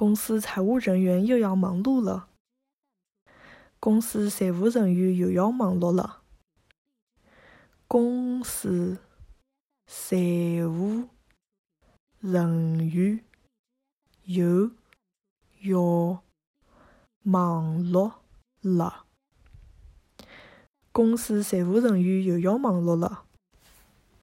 公司财务人员又要忙碌了。公司财务人员又要忙碌了。公司财务人员又要忙碌了。公司财务人员又要忙碌了。